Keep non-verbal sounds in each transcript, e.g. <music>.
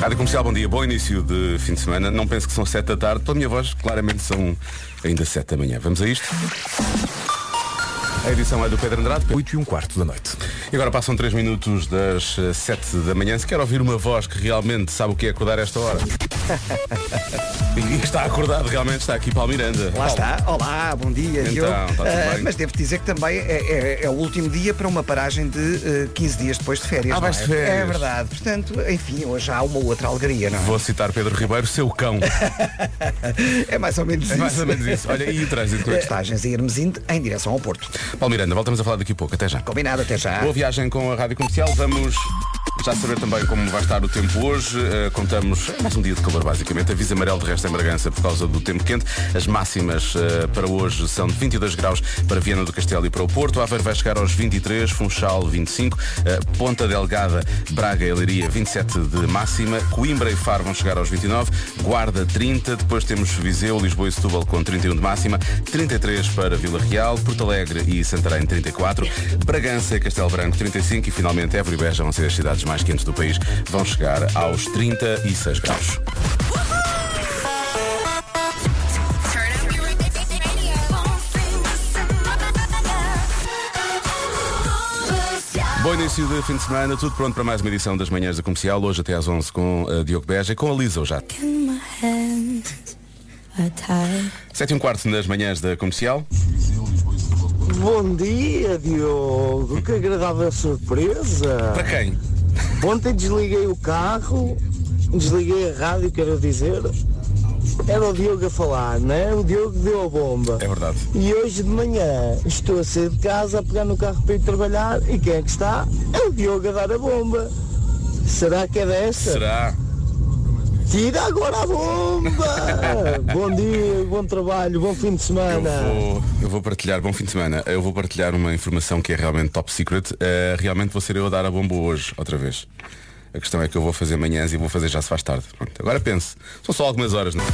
Rádio Comercial, bom dia, bom início de fim de semana. Não penso que são sete da tarde, pela minha voz, claramente são ainda sete da manhã. Vamos a isto? A edição é do Pedro Andrade. 8 e um quarto da noite. E agora passam 3 minutos das 7 da manhã. Se quer ouvir uma voz que realmente sabe o que é acordar a esta hora. <laughs> e que está acordado realmente, está aqui Paulo Miranda. Lá está. Olá, bom dia, Então, bem? mas devo dizer que também é, é- é o último dia para uma paragem de eh, 15 dias depois de férias. Ah, não vais é? de férias. É verdade. Portanto, enfim, hoje há uma outra alegria, não é? Vou citar Pedro Ribeiro, seu cão. <laughs> É mais ou menos É isso. mais ou menos isso. Olha, e o trânsito? Estagens a Hermesinde em direção ao Porto. Paulo Miranda, voltamos a falar daqui a pouco. Até já. Combinado, até já. Boa viagem com a Rádio Comercial. Vamos já saber também como vai estar o tempo hoje. Eh, contamos é mais um dia de calor, basicamente. Aviso amarelo de resto em Bragança por causa do tempo quente. As máximas eh, para hoje são de 22 graus para Viana do Castelo e para o Porto. Aveiro vai chegar aos 23, Funchal 25, eh, Ponta Delgada, Braga e Leiria 27 de máxima, Coimbra e Faro vão chegar aos 29, Guarda 30, depois temos Viseu, Lisboa e Setúbal com 31 de máxima, 33 para Vila Real, Porto Alegre e Santarém 34, Bragança e Castelo Branco 35 e finalmente Évora e Beja vão ser as cidades quentes do país, vão chegar aos 36 graus. Bom início de fim de semana, tudo pronto para mais uma edição das manhãs da comercial, hoje até às 11 com a Diogo Beja e com a Lisa já. 7 e um quarto nas manhãs da comercial. Bom dia, Diogo. Que agradável surpresa. Para quem? Ontem desliguei o carro, desliguei a rádio, quero dizer. Era o Diogo a falar, né? O Diogo deu a bomba. É verdade. E hoje de manhã estou a sair de casa a pegar no carro para ir trabalhar e quem é que está? É o Diogo a dar a bomba. Será que é desta? Será? Tira agora a bomba! <laughs> bom dia, bom trabalho, bom fim de Eu semana. vou, eu vou partilhar, bom fim de semana, eu vou partilhar uma informação que é realmente top secret. Eh, realmente vou ser eu a dar a bomba hoje, outra vez. A questão é que eu vou fazer manhãs e vou fazer já se faz tarde. Pronto, agora pense. São só algumas horas, não é?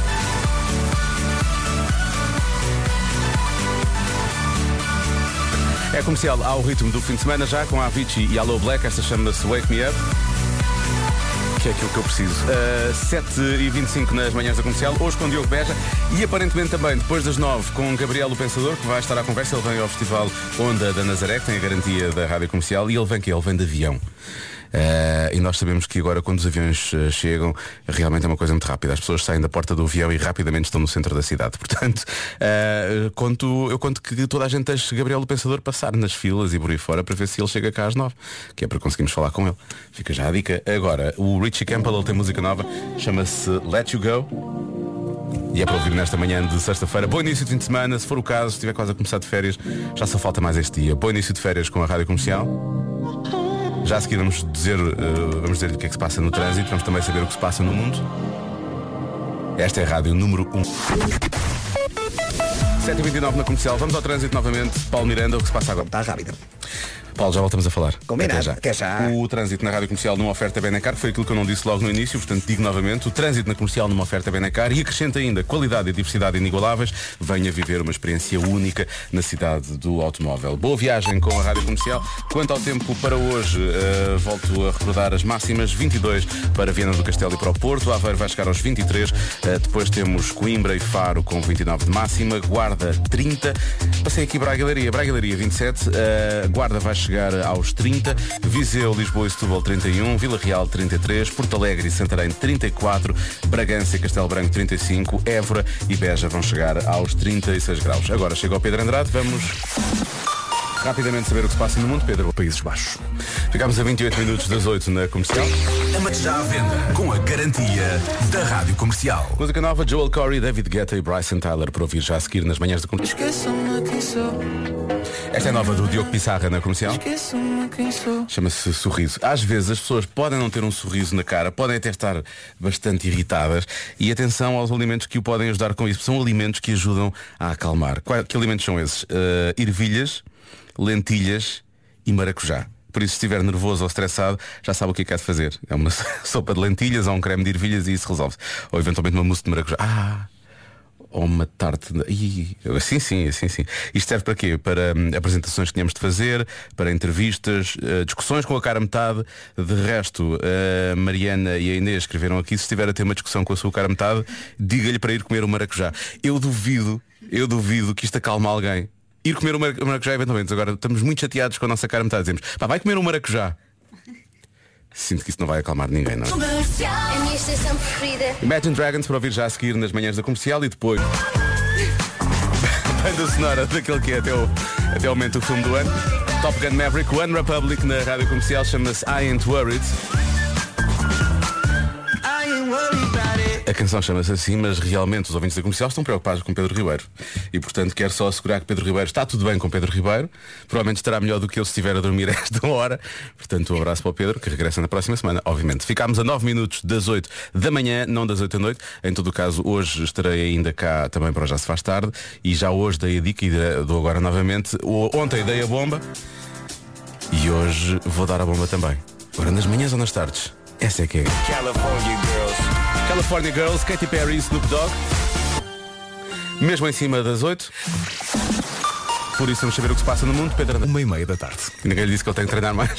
É comercial ao ritmo do fim de semana já com a Avicii e a Low Black. Esta chama-se Wake Me Up. É aquilo que eu preciso. Uh, 7h25 nas manhãs da comercial, hoje com Diogo Beja e aparentemente também depois das 9 com Gabriel o Pensador, que vai estar à conversa. Ele vem ao Festival Onda da Nazaré, que tem a garantia da rádio comercial, e ele vem que Ele vem de avião. Uh, e nós sabemos que agora quando os aviões uh, chegam realmente é uma coisa muito rápida. As pessoas saem da porta do avião e rapidamente estão no centro da cidade. <laughs> Portanto, uh, conto, eu conto que toda a gente deixe Gabriel o Pensador passar nas filas e por aí fora para ver se ele chega cá às nove, que é para conseguirmos falar com ele. Fica já a dica. Agora, o Richie Campbell ele tem música nova, chama-se Let You Go. E é para ouvir nesta manhã de sexta-feira. Bom início de fim de semana. Se for o caso, se estiver quase a começar de férias, já só falta mais este dia. Bom início de férias com a Rádio Comercial. Já a seguir vamos dizer, eh, vamos dizer o que é que se passa no trânsito, vamos também saber o que se passa no mundo. Esta é a rádio número 1. 7h29 na comercial. Vamos ao trânsito novamente. Paulo Miranda, o que se passa agora? Está rápido. Paulo, já voltamos a falar. Combinado. Até já. Até já. O trânsito na rádio comercial numa oferta Benacar foi aquilo que eu não disse logo no início, portanto digo novamente. O trânsito na comercial numa oferta Benacar e acrescenta ainda qualidade e diversidade inigualáveis. Venha viver uma experiência única na cidade do automóvel. Boa viagem com a rádio comercial. Quanto ao tempo para hoje, eh, volto a recordar as máximas: 22 para Viana do Castelo e para o Porto. Aveiro vai chegar aos 23. Eh, depois temos Coimbra e Faro com 29 de máxima. Guarda 30. Passei aqui Braga e Leiria. Braga Leiria 27. Eh, Guarda vai chegar aos 30. Viseu, Lisboa e Setúbal 31. Vila Real 33. Porto Alegre e Santarém 34. Bragança e Castelo Branco 35. Évora e Beja vão chegar aos 36 graus. Agora chega ao Pedro Andrade. Vamos rapidamente saber o que se passa no mundo. Pedro, Países Baixos. Ficámos a 28 minutos das 8 na comercial. Ama-te já à venda com a garantia da Rádio Comercial. Música nova, Joel Corey, David Guetta e Bryson Tyler para ouvir já a seguir nas manhãs da comercial. Esqueça-me quem sou, Esta é nova do Diogo Pissarra na comercial. esqueça-me quem sou. Chama-se sorriso. Às vezes as pessoas podem não ter um sorriso na cara, podem até estar bastante irritadas e atenção aos alimentos que o podem ajudar com isso. São alimentos que ajudam a acalmar. Que alimentos são esses? Uh, ervilhas, lentilhas e maracujá. Por isso, se estiver nervoso ou estressado, já sabe o que é que há de fazer. É uma <laughs> sopa de lentilhas ou um creme de ervilhas e isso resolve. Ou eventualmente uma mousse de maracujá. Ah! Ou uma tarte. Ih, sim, sim, sim, sim. Isto serve para quê? Para hum, apresentações que tínhamos de fazer, para entrevistas, eh, discussões com a cara metade. De resto, a Mariana e a Inês escreveram aqui, se estiver a ter uma discussão com a sua cara metade, diga-lhe para ir comer o maracujá. Eu duvido, eu duvido que isto acalme alguém. Ir comer o maracujá eventualmente. Agora estamos muito chateados com a nossa cara metade. Dizemos, pá, vai comer um maracujá. Sinto que isso não vai acalmar ninguém, não é? A minha estação preferida. Imagine Dragons para ouvir já a seguir nas manhãs da comercial e depois <laughs> banda sonora daquele que é até o, até o momento o filme do ano. Top Gun Maverick, One Republic na rádio comercial chama-se I Ain't Worried. A canção chama-se assim, mas realmente os ouvintes da comercial estão preocupados com Pedro Ribeiro. E portanto quero só assegurar que Pedro Ribeiro está tudo bem com Pedro Ribeiro. Provavelmente estará melhor do que eu se estiver a dormir <laughs> a esta hora. Portanto, um abraço para o Pedro, que regressa na próxima semana, obviamente. Ficámos a 9 minutos das 8 da manhã, não das 8 da noite. Em todo o caso, hoje estarei ainda cá também para o Já se faz tarde. E já hoje dei a dica e dou agora novamente. Ontem dei a bomba e hoje vou dar a bomba também. Agora nas manhãs ou nas tardes? Essa é que é. California Girls. California Girls, Katy Perry e Snoop Dogg. Mesmo em cima das 8. Por isso vamos saber o que se passa no mundo, Pedro. Uma e meia da tarde. E ninguém lhe disse que ele tem que treinar mais.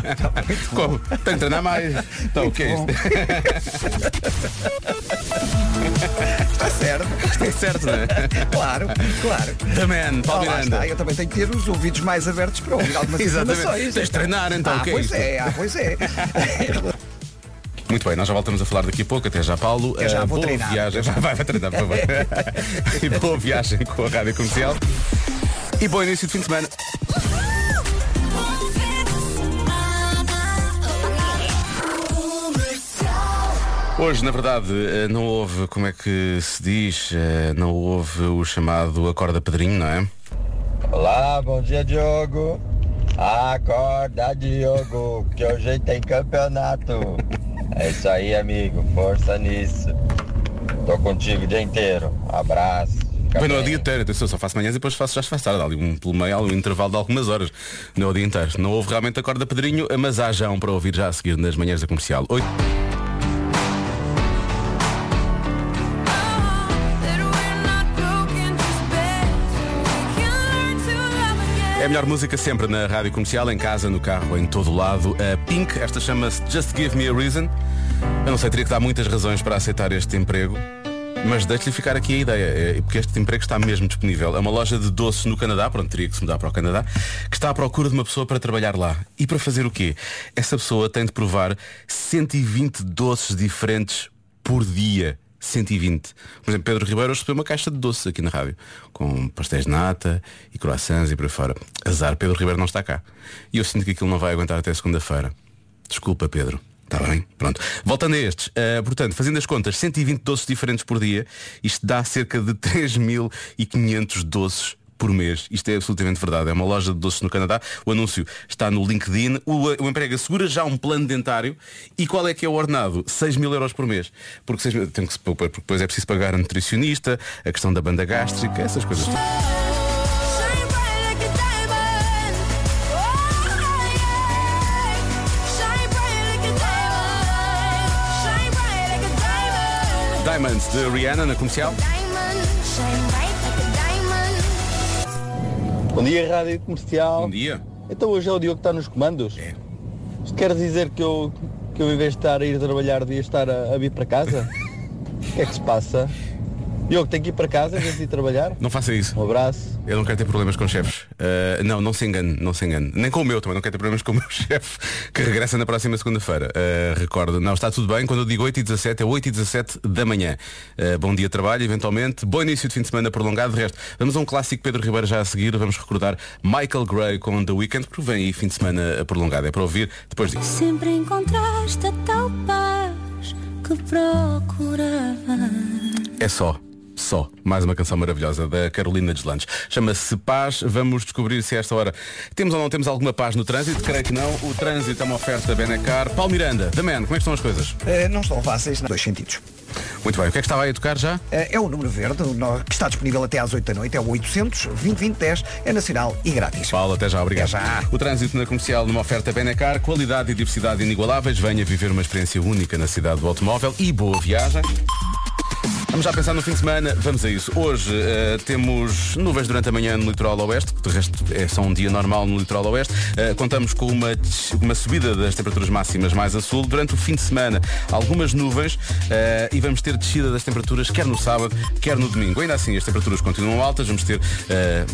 <laughs> Como? Tem que treinar mais. Então, o que é isto? Está certo. É certo, não é? Claro, claro. The Man, Paulo Ah, Miranda. está, eu também tenho que ter os ouvidos mais abertos para ouvir algumas <laughs> Exatamente. informações. Tens de treinar, então, ah, o que é pois isto? é, ah, pois é. <laughs> Muito bem, nós já voltamos a falar daqui a pouco. Até já, Paulo. Eu já Ah, vou boa treinar. viagem. Vai, vai, vai treinar, por favor. <laughs> e boa viagem com a rádio comercial. E bom início de fim de semana. Hoje, na verdade, eh, não houve, como é que se diz, eh, não houve o chamado Acorda Pedrinho, não é? Olá, bom dia Diogo. Acorda Diogo, que hoje tem campeonato. É isso aí, amigo, força nisso. Tô contigo o dia inteiro. Abraço. Bem, não é o dia inteiro, atenção, só faço manhãs e depois faço já se faz tarde, Há ali um, pelo meio, um intervalo de algumas horas. Não é o dia inteiro. Não houve realmente Acorda Pedrinho, mas há já um para ouvir já a seguir nas manhãs da comercial. Oi. É a melhor música sempre na rádio comercial, em casa, no carro, em todo lado. A Pink, esta chama-se Just Give Me a Reason. Eu não sei, teria que dar muitas razões para aceitar este emprego. Mas deixe-lhe ficar aqui a ideia, é, porque este emprego está mesmo disponível. É uma loja de doces no Canadá, pronto, teria que se mudar para o Canadá, que está à procura de uma pessoa para trabalhar lá. E para fazer o quê? Essa pessoa tem de provar 120 doces diferentes por dia. 120. Por exemplo, Pedro Ribeiro recebeu uma caixa de doces aqui na rádio, com pastéis de nata e croissants e por aí fora. Azar, Pedro Ribeiro não está cá. E eu sinto que aquilo não vai aguentar até segunda-feira. Desculpa, Pedro. Está bem? Pronto. Voltando a estes, uh, portanto, fazendo as contas, 120 doces diferentes por dia, isto dá cerca de 3.500 doces por mês. Isto é absolutamente verdade. É uma loja de doces no Canadá. O anúncio está no LinkedIn. O, o emprego assegura já um plano dentário. E qual é que é o ordenado? 6 mil euros por mês. Porque, 6 mil, tem que porque depois é preciso pagar a nutricionista, a questão da banda gástrica, essas coisas. Diamonds de Rihanna na comercial. Bom dia, Rádio Comercial. Bom dia. Então hoje é o Diogo que está nos comandos? É. Isto quer dizer que eu, que eu em vez de estar a ir trabalhar devia estar a, a vir para casa? <laughs> O que é que se passa? Diogo, tem que ir para casa vez de ir trabalhar? Não faça isso. Um abraço. Eu não quero ter problemas com chefes. Uh, não, não se engane, não se engane. Nem com o meu também, não quero ter problemas com o meu <laughs> chefe, que regressa na próxima segunda-feira. Uh, recordo, não, está tudo bem. Quando eu digo 8 e 17, é 8 e 17 da manhã. Uh, bom dia de trabalho, eventualmente. Bom início de fim de semana prolongado. De resto, vamos a um clássico Pedro Ribeiro já a seguir. Vamos recordar Michael Gray com The Weeknd, porque vem aí fim de semana prolongado. É para ouvir depois disso. Sempre encontraste a tal paz que procurava. É só. Só, mais uma canção maravilhosa da Carolina Deslandes. Chama-se Paz. Vamos descobrir se a esta hora temos ou não temos alguma paz no trânsito. Creio que não. O trânsito é uma oferta Benecar. Paulo Miranda, da Man, como é que estão as coisas? Eh, não estão fáceis, nos dois sentidos. Muito bem, o que é que estava aí a tocar já? Eh, é o número verde, que está disponível até às 8 da noite, é o 800 2010 é nacional e grátis. Paulo, até já, obrigado. Até já. O trânsito na comercial numa oferta Benecar, qualidade e diversidade inigualáveis. Venha viver uma experiência única na cidade do automóvel e boa viagem. Vamos já pensar no fim de semana, vamos a isso. Hoje eh, temos nuvens durante a manhã no litoral oeste, que de resto é só um dia normal no litoral oeste. Eh, contamos com uma, uma subida das temperaturas máximas mais a sul. Durante o fim de semana, algumas nuvens eh, e vamos ter descida das temperaturas quer no sábado, quer no domingo. Ainda assim, as temperaturas continuam altas. Vamos ter,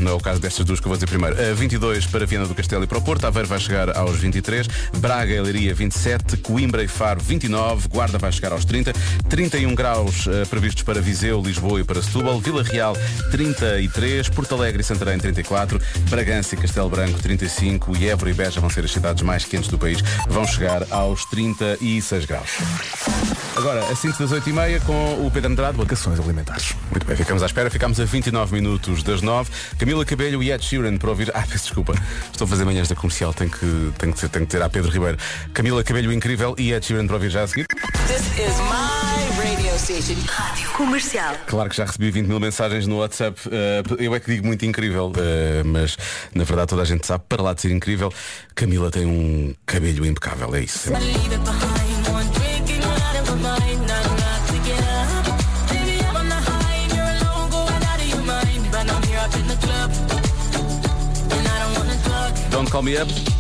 não é o caso destas duas que eu vou dizer primeiro, eh, 22 para Viana do Castelo e para o Porto. Aveiro vai chegar aos 23, Braga e Leiria 27, Coimbra e Faro 29, Guarda vai chegar aos 30, 31 graus previstos para Viseu, Lisboa e para Setúbal, Vila Real 33, Porto Alegre e Santarém 34, Bragança e Castelo Branco 35 e Évora e Beja vão ser as cidades mais quentes do país, vão chegar aos 36 graus. Agora, a 5 das 8h30 com o Pedro Andrade, vocações alimentares. Muito bem, ficamos à espera, ficamos a 29 minutos das 9. Camila Cabelho e Ed Sheeran para ouvir. Ah, peço desculpa, estou a fazer manhãs da comercial, tenho que, tenho que, tenho que ter a Pedro Ribeiro. Camila Cabelho incrível e Ed Sheeran para ouvir já a seguir. This is my Rádio Comercial. Claro que já recebi 20 mil mensagens no WhatsApp. Eh, eu é que digo muito incrível, eh, mas na verdade toda a gente sabe, para lá de ser incrível, Camila tem um cabelho impecável, é isso. Don't Call Me Up.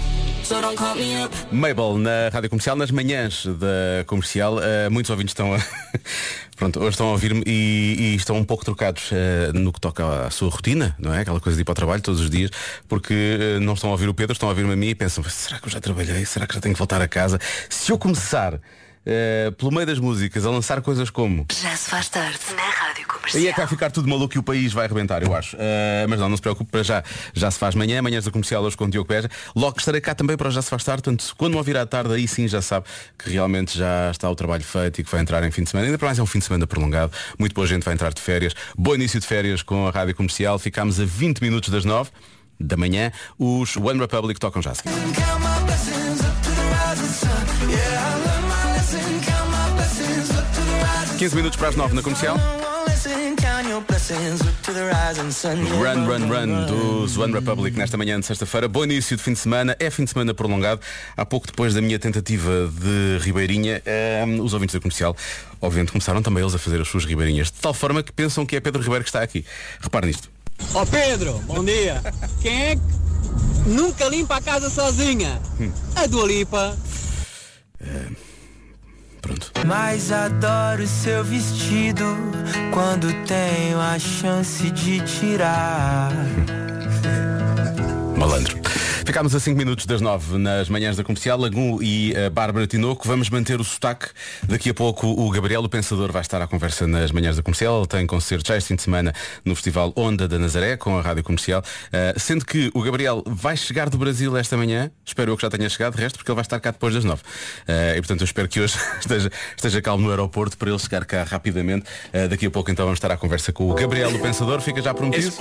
Mabel na Rádio Comercial, nas manhãs da Comercial, eh, muitos ouvintes estão a... <laughs> Pronto, hoje estão a ouvir-me e, e estão um pouco trocados eh, no que toca à sua rotina, não é? Aquela coisa de ir para o trabalho todos os dias, porque eh, não estão a ouvir o Pedro, estão a ouvir-me a mim e pensam, será que eu já trabalhei? Será que já tenho que voltar a casa? Se eu começar eh, pelo meio das músicas a lançar coisas como Já se faz tarde na Rádio Comercial. Aí é que vai ficar tudo maluco e o país vai arrebentar, eu acho. Uh, mas não, não se preocupe, para já já se faz manhã, manhãs da comercial hoje com o Diogo Peja. Logo estarei cá também para Já se faz tarde, portanto, quando me ouvir à tarde, aí sim já sabe que realmente já está o trabalho feito e que vai entrar em fim de semana. Ainda para mais é um fim de semana prolongado. Muito boa gente vai entrar de férias. Bom início de férias com a Rádio Comercial. Ficámos a 20 minutos das 9 da manhã. Os One Republic tocam já a seguir. 15 minutos para as 9 na comercial. Run, run, run dos One Republic nesta manhã de sexta-feira. Bom início de fim de semana. É fim de semana prolongado. Há pouco depois da minha tentativa de Ribeirinha, ehm, os ouvintes da comercial, obviamente, começaram também eles a fazer as suas Ribeirinhas. De tal forma que pensam que é Pedro Ribeiro que está aqui. Repare nisto. Ó Pedro, bom dia. Quem é que nunca limpa a casa sozinha? A Dua Lipa. Pronto. Mas adoro seu vestido quando tenho a chance de tirar. Malandro. Ficámos a 5 minutos das 9 nas manhãs da comercial. Lagu e a Bárbara Tinoco. Vamos manter o sotaque. Daqui a pouco o Gabriel, o Pensador, vai estar à conversa nas manhãs da comercial. Ele tem concerto já este fim de semana no Festival Onda da Nazaré com a Rádio Comercial. Uh, sendo que o Gabriel vai chegar do Brasil esta manhã. Espero eu que já tenha chegado, de resto, porque ele vai estar cá depois das 9. Uh, e portanto eu espero que hoje <laughs> esteja, esteja calmo no aeroporto para ele chegar cá rapidamente. Uh, daqui a pouco então vamos estar à conversa com o Gabriel, o Pensador. Fica já prometido.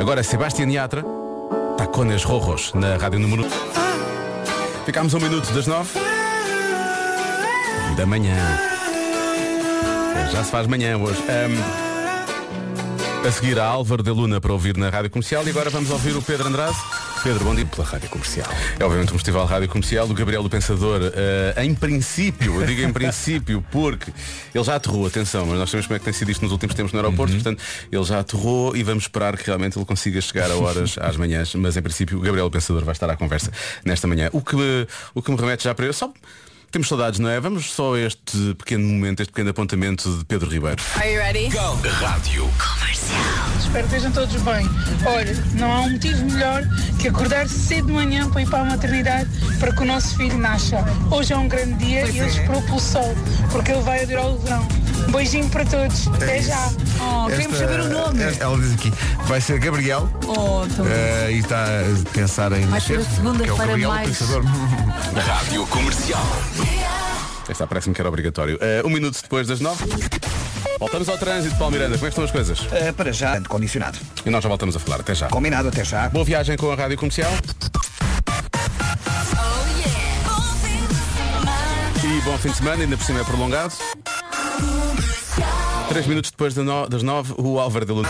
Agora Sebastián Yatra. Tacones Rojos na Rádio Número. Ficámos um minuto das nove da manhã. Já se faz manhã hoje. Ahm, a seguir a Álvaro de Luna para ouvir na Rádio Comercial e agora vamos ouvir o Pedro Andrade. Pedro, bom dia pela Rádio Comercial. É obviamente um festival Rádio Comercial do Gabriel do Pensador. eh, em princípio, eu digo em princípio, porque ele já aterrou, atenção, mas nós sabemos como é que tem sido isto nos últimos tempos no aeroporto, portanto, ele já aterrou e vamos esperar que realmente ele consiga chegar a horas às manhãs, mas em princípio o Gabriel do Pensador vai estar à conversa nesta manhã. O que, o que me remete já para eu, só temos saudades, não é? Vamos só a este pequeno momento, este pequeno apontamento de Pedro Ribeiro. Are you ready? Rádio. Espero que estejam todos bem. Olha, não há um motivo melhor que acordar cedo de manhã para ir para a maternidade para que o nosso filho nasça. Hoje é um grande dia e eu espero pelo sol, porque ele vai adorar o verão. Um beijinho para todos. Até já. Oh, queremos saber o nome. esta- ela diz aqui, vai ser Gabriel Oh, eh, e está a pensar em Vai ser a segunda-feira que é o Gabriel, mais-. Rádio Comercial. Esta parece-me que era obrigatório. Eh, um minuto depois das nove. Voltamos ao trânsito, Paulo Miranda. Como é que estão as coisas? Uh, para já, condicionado. E nós já voltamos a falar. Até já. Combinado, até já. Boa viagem com a Rádio Comercial. E bom fim de semana, ainda por cima é prolongado. Três minutos depois das nove, o Álvaro de Luna.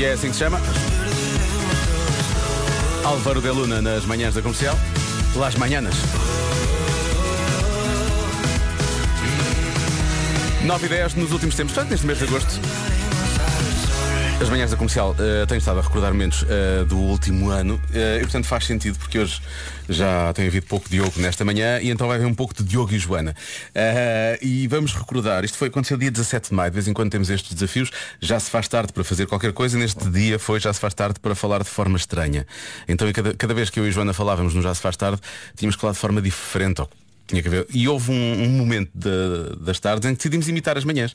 E é assim que se chama? Álvaro de Luna nas manhãs da comercial. Las manhãs. 9 e 10 nos últimos tempos, portanto, neste mês de agosto. As manhãs da comercial uh, tenho estado a recordar momentos uh, do último ano uh, e portanto faz sentido porque hoje já tem havido pouco Diogo nesta manhã e então vai haver um pouco de Diogo e Joana. e vamos recordar, isto foi aconteceu dia 17 de maio, de vez em quando temos estes desafios, já se faz tarde para fazer qualquer coisa, neste dia foi já se faz tarde para falar de forma estranha. Então cada, cada vez que eu e Joana falávamos no Já se faz tarde, tínhamos que falar de forma diferente. Tinha que ver. E houve um, um momento de, das tardes em que decidimos imitar as manhãs.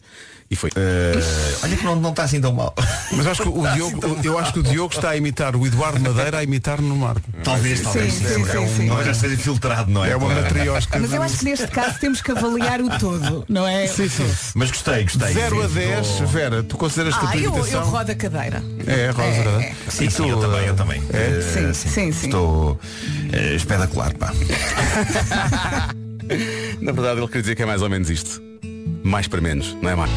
E foi. Uh, <laughs> olha que não, não está assim tão mal. Mas acho que o Diogo, eu acho que o Diogo está a imitar o Eduardo Madeira a imitar no Marco. Talvez, talvez. Sim, sim, é, um, sim, não já seja filtrado, não é? É uma matriosca. Mas eu acho que neste caso temos que avaliar o todo, não é? Sim, sim. Mas gostei, gostei. 0 a Sim, 10, estou- Vera, tu consideras que a Ah, tua eu, imitação. eu rodo a cadeira. É, Rosa, É, é. Sim, sim, eu também, eu também. É? Eh, Sim, sim, sim. Estou eh, espetacular, pá. <laughs> Na verdade ele queria dizer que é mais ou menos isto. Mais para menos, não é mais?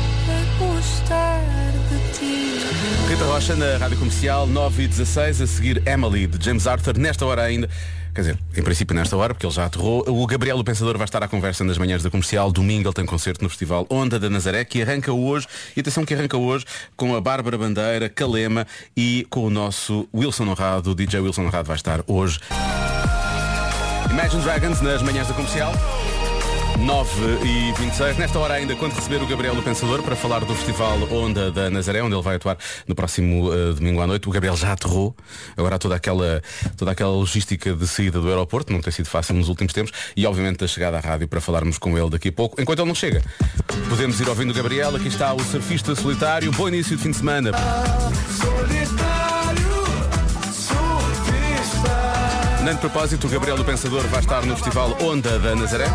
Rita Rocha na Rádio Comercial 9 e 16 a seguir Emily de James Arthur nesta hora ainda. Quer dizer, em princípio nesta hora, porque ele já aterrou. O Gabriel, o Pensador, vai estar à conversa nas manhãs da comercial. Domingo ele tem concerto no Festival Onda da Nazaré, que arranca hoje, e atenção que arranca hoje, com a Bárbara Bandeira, Calema e com o nosso Wilson Honrado. O DJ Wilson Honrado vai estar hoje. Imagine Dragons nas manhãs da comercial. 9 e 26 Nesta hora ainda, quando receber o Gabriel o Pensador para falar do Festival Onda da Nazaré, onde ele vai atuar no próximo eh, domingo à noite. O Gabriel já aterrou. Agora toda aquela, toda aquela logística de saída do aeroporto, não tem sido fácil nos últimos tempos, e obviamente da chegada à rádio para falarmos com ele daqui a pouco. Enquanto ele não chega, podemos ir ouvindo o Gabriel. Aqui está o surfista solitário. Bom início de fim de semana. Nem de propósito, o Gabriel do Pensador vai estar no Festival Onda da Nazaré,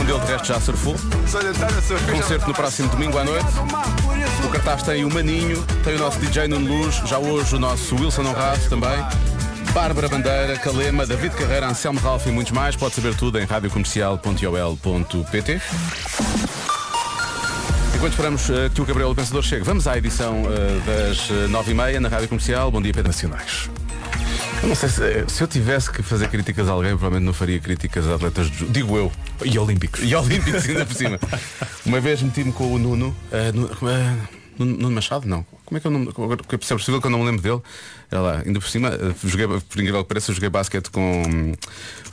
onde ele de resto já surfou. Concerto no próximo domingo à noite. O cartaz tem o Maninho, tem o nosso DJ Nuno Luz, já hoje o nosso Wilson Honrado também. Bárbara Bandeira, Calema, David Carreira, Anselmo Ralph e muitos mais. Pode saber tudo em radiocomercial.ol.pt Enquanto esperamos eh, que o Gabriel do Pensador chegue, vamos à edição eh, das eh, nove e meia na Rádio Comercial. Bom dia, Pedro Nacionais. Eu não sei se, eh, se eu tivesse que fazer críticas a alguém, provavelmente não faria críticas a atletas, de, digo eu. E olímpicos. E olímpicos ainda por cima. <laughs> Uma vez meti-me com o Nuno, Nu- eh, Nuno, Machado, não. Como é que é o nome? É possível que eu não me lembro dele. Lá, ainda por cima, eh, joguei, por incrível que pareça, eu joguei basquete com,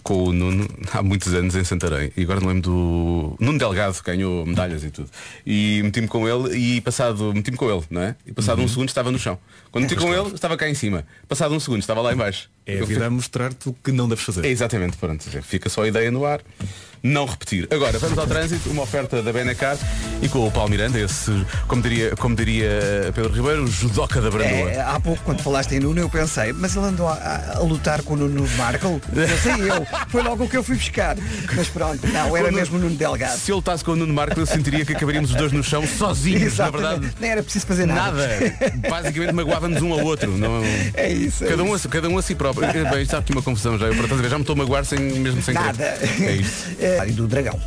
com o Nuno há muitos anos em Santarém. E agora não lembro do. Nuno Delgado que ganhou medalhas e tudo. E meti-me com ele e passado. Meti-me com ele, não é? E passado um segundo estava no chão. Quando meti com ele, estava cá em cima. Passado um segundo, estava lá em baixo. É a Eu vida fui- a mostrar-te o que não deves fazer. é exatamente, pronto. Fica só a ideia no ar. Não repetir. Agora, vamos ao trânsito, uma oferta da Benacar e com o Paulo Miranda, esse, como diria, como diria Pedro Ribeiro, o judoca da Brandoa. É, há pouco, quando falaste em Nuno, eu pensei, mas ele andou a, a- a lutar com o Nuno Marco? Pensei eu. Foi logo o que eu fui buscar. Mas pronto, não, era Nuno- mesmo o Nuno Delgado. Se ele lutasse com o Nuno Marco, eu sentiria que acabaríamos os dois no chão sozinhos, na Exatamente. verdade. Nem era preciso fazer nada. Nada. Basicamente magoávamos um ao outro. Não... É isso. é Cada um, a, isso. cada um a si próprio. Bem, está aqui uma confusão já. Eu por acaso, já me estou a magoar sem, mesmo sem Nada. querer. É isto. É, e do dragão.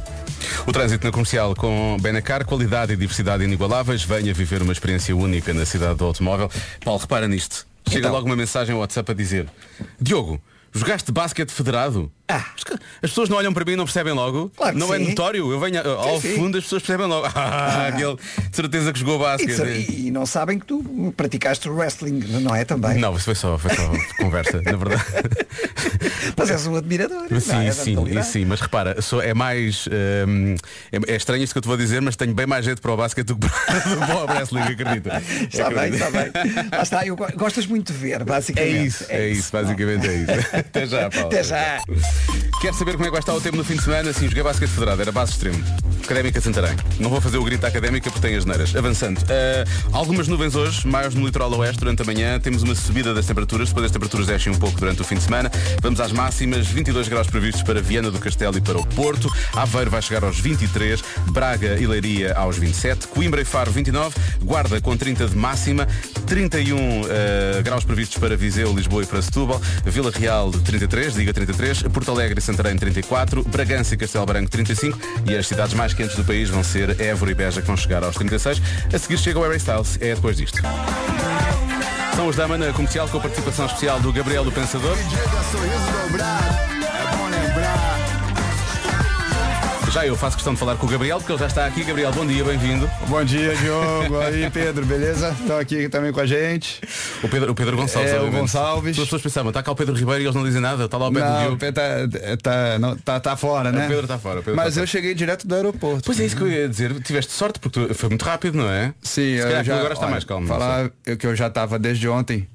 O trânsito na comercial com Benacar, qualidade e diversidade inigualáveis. Venha viver uma experiência única na cidade do automóvel. Paulo, repara nisto. Chega Então. logo uma mensagem ao WhatsApp a dizer Diogo, jogaste basquete federado? As pessoas não olham para mim e não percebem logo. Ah. Claro não é sim. notório. Eu venho ao sim. fundo, as pessoas percebem logo. <laughs> Ah, aquele de certeza que jogou E, basquete. de- e não sabem que tu praticaste wrestling, não é também? Não, isso foi só, foi só <laughs> conversa, na verdade. Mas és um admirador. Sim, não é? Sim, sim, mas repara, sou, é mais. hum, é, é estranho isto que eu te vou dizer, mas tenho bem mais jeito para o basquete do que para, o wrestling, acredita. Está bem, está bem. Lá está, eu go- gostas muito de ver, É basicamente. isso, é isso, basicamente é isso. Até já, Paulo. Até já. Quer saber como é que vai estar o tempo no fim de semana? Sim, joguei basquete federado, era base extremo. Académica Santarém. Não vou fazer o grito académica porque tem as neiras. Avançando. Ah, algumas nuvens hoje, maiores no litoral oeste durante a manhã. Temos uma subida das temperaturas, depois as temperaturas descem um pouco durante o fim de semana. Vamos às máximas, 22 graus previstos para Viana do Castelo e para o Porto. Aveiro vai chegar aos 23, Braga e Leiria aos 27, Coimbra e Faro 29, Guarda com 30 de máxima, 31 ah, graus previstos para Viseu, Lisboa e para Setúbal, Vila Real 33, diga 33, Porto Alegre e Santarém 34, Bragança e Castelo Branco 35 e as cidades mais quentes do país vão ser Évora e Beja que vão chegar aos 36. A seguir chega o Harry Styles, é depois disto. São os Dama na comercial com a participação especial do Gabriel do Pensador. Já eu faço questão de falar com o Gabriel, porque ele já está aqui. Gabriel, bom dia, bem-vindo. Bom dia, Diogo. Aí, Pedro, beleza? Estão aqui também com a gente. O Pedro, o Pedro Gonçalves, É, o. Gonçalves. As pessoas pensavam, está cá o Pedro Ribeiro e eles não dizem nada, está lá o Pedro Não. Pedro tá, tá, não, tá, tá fora, né? O Pedro está fora. Pedro Mas está eu cheguei direto do aeroporto. Pois é isso que eu ia dizer. Tiveste sorte porque foi muito rápido, não é? Sim, Se eu já, agora está olha, mais calmo. Falar eu, que eu já estava desde ontem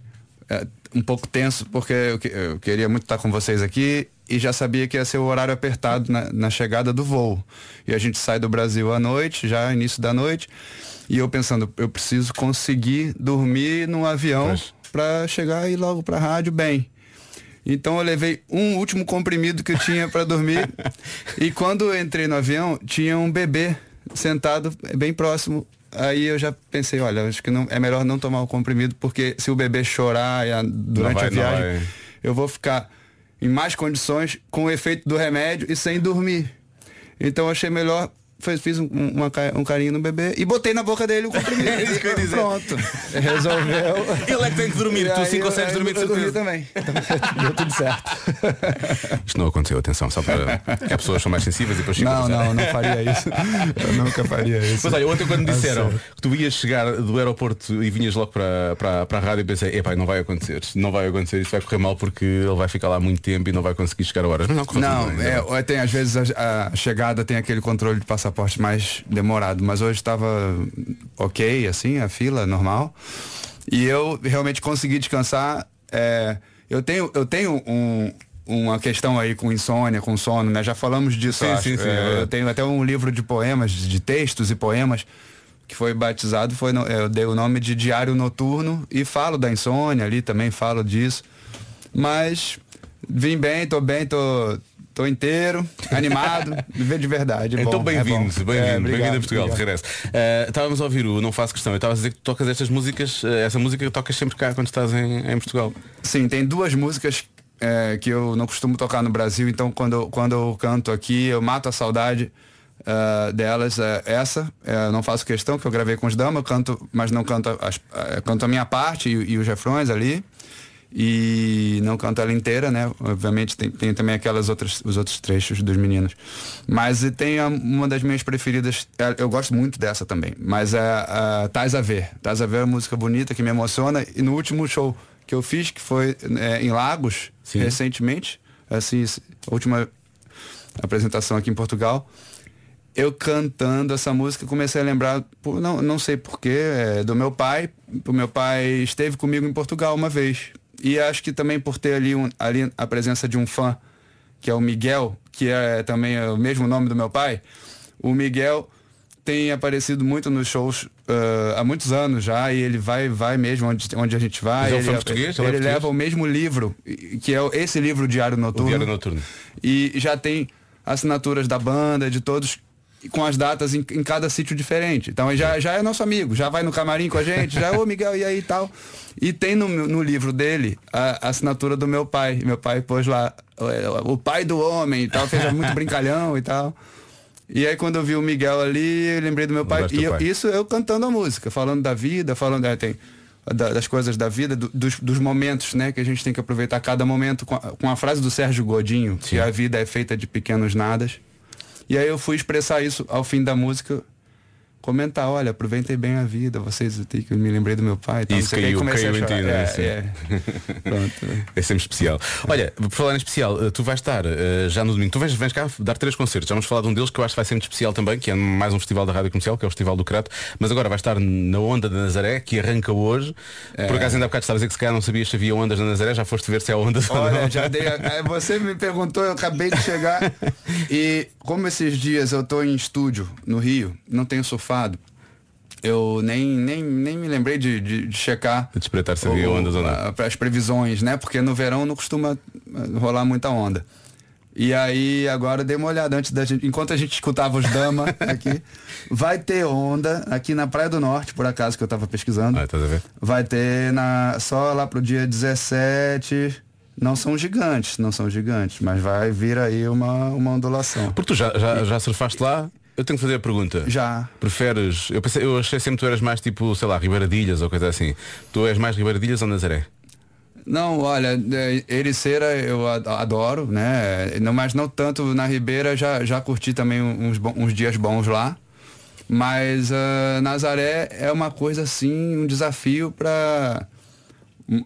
é, um pouco tenso, porque eu, eu queria muito estar com vocês aqui e já sabia que ia ser o horário apertado na, na chegada do voo. E a gente sai do Brasil à noite, já início da noite, e eu pensando, eu preciso conseguir dormir no avião para chegar e ir logo para a rádio bem. Então eu levei um último comprimido que eu tinha para dormir. <laughs> e quando eu entrei no avião, tinha um bebê sentado bem próximo. Aí eu já pensei, olha, acho que não, é melhor não tomar o comprimido, porque se o bebê chorar durante vai, a viagem, eu vou ficar em mais condições com o efeito do remédio e sem dormir. Então achei melhor, fiz, fiz um, uma um carinho no bebê e botei na boca dele o comprimido. <laughs> É isso que eu ia dizer. Pronto. Resolveu. Ele é que tem que dormir, tu sim eu- consegues dormir de eu dormi certeza. <laughs> também. Deu tudo certo. <laughs> Isto não aconteceu, atenção, só para. que as pessoas são mais sensíveis e depois Não, não, não faria isso. Eu nunca faria isso. Mas olha, ontem quando me A disseram que tu ias chegar do aeroporto e vinhas logo para, para, para a rádio, eu pensei, epá, não vai acontecer, não vai acontecer, isso vai correr mal porque ele vai ficar lá muito tempo e não vai conseguir chegar a horas. Mas não, Não, bem, é, bem. ou tem, às vezes a, a chegada tem aquele controle de passaporte mais demorado, mas hoje estava ok, assim, a fila normal. E eu realmente consegui descansar. é, eu tenho, eu tenho um- uma questão aí com insônia, com sono, né? Já falamos disso, Sim, eu acho. sim, sim, É, é eu tenho até um livro de poemas, de textos e poemas, que foi batizado, foi eu dei o nome de Diário Noturno e falo da insônia ali também, falo disso. Mas vim bem, tô bem, tô, tô inteiro, animado, <laughs> viver de verdade. é Então bom, é bem-vindo, bem-vindo, É, bem-vindo a Portugal, de obrigado. regresso. Eh, estávamos a ouvir o Não Faço Questão, eu estava a dizer que tu tocas estas músicas, eh, essa música que tocas sempre cá quando estás em, em Portugal. Sim, tem duas músicas é, que eu não costumo tocar no Brasil, então quando, eu- quando eu canto aqui, eu mato a saudade delas. É, essa, é, não faço questão, que eu gravei com os damas, eu canto, mas não canto, as, canto a minha parte e, e os refrões ali. E não canto ela inteira, né? Obviamente tem, tem também aquelas outras, os outros trechos dos meninos. Mas tem a- uma das minhas preferidas, é, eu gosto muito dessa também, mas é a Tais a Ver. Tais a Ver é uma música bonita que me emociona. E no último show que eu fiz, que foi é, em Lagos, recentemente, assim, a última apresentação aqui em Portugal, eu cantando essa música comecei a lembrar, por- não, não sei porquê, é, do meu pai. O meu pai esteve comigo em Portugal uma vez. E acho que também por ter ali, um- ali a presença de um fã, que é o Miguel, que é também o mesmo nome do meu pai. O Miguel tem aparecido muito nos shows ah, há muitos anos já e ele vai vai mesmo onde, onde a gente vai. Mas é ele, fã português? Ele é ele português? leva o mesmo livro, que é o- esse livro Diário Noturno. Diário Noturno. E já tem assinaturas da banda, de todos, com as datas em, em cada sítio diferente. Então já, já é nosso amigo, já vai no camarim com a gente, já, ô Miguel, e aí e tal. E tem no, no livro dele a, a assinatura do meu pai. Meu pai pôs lá, o, o pai do homem e tal, fez muito brincalhão e tal. E aí quando eu vi o Miguel ali, eu lembrei do meu pai. Do E eu- pai. isso eu cantando a música, falando da vida, falando. é, tem, da- das coisas da vida, do- dos, dos momentos, né? Que a gente tem que aproveitar cada momento com a, com a frase do Sérgio Godinho, que a vida é feita de pequenos nadas. E aí eu fui expressar isso ao fim da música, comentar, olha, aproveitei bem a vida, vocês que me lembrei do meu pai. e não Isso caiu, caiu a em ti, chorar. não é? É, Sim. é. <laughs> Sempre especial. Olha, por falar em especial, eh, tu vais estar eh, já no domingo, tu vens, vens cá dar três concertos. Já vamos falar de um deles que eu acho que vai ser muito especial também, que é mais um festival da Rádio Comercial, que é o Festival do Crato, mas agora vai estar na Onda da Nazaré, que arranca hoje. É. Por acaso ainda há bocado estava a dizer que se calhar não sabias se havia ondas na Nazaré, já foste ver se é a onda Olha, já dei. a- é, <laughs> Você me perguntou, eu acabei de chegar. <laughs> E como esses dias eu tô em estúdio no Rio, não tenho eu nem, nem, nem me lembrei de, de, de checar. De espreitar se havia ondas ou não. Para as previsões, né? Porque no verão não costuma eh, rolar muita onda. E aí agora eu dei uma olhada antes da gente, enquanto a gente escutava os dama <laughs> aqui, vai ter onda aqui na Praia do Norte, por acaso que eu tava pesquisando. Ah, ver? Vai ter na só lá pro dia 17. Não são gigantes, não são gigantes, mas vai vir aí uma, uma ondulação. Porque tu já, já, já surfaste lá? Eu tenho que fazer a pergunta. Já. Preferes. Eu, pensei, eu achei sempre que tu eras mais tipo, sei lá, Ribeiradilhas ou coisa assim. Tu és mais Ribeiradilhas ou Nazaré? Não, olha, é, Ericeira eu adoro, né? Mas não tanto na Ribeira, já, já curti também uns, uns dias bons lá. Mas ah, Nazaré é uma coisa assim, um desafio para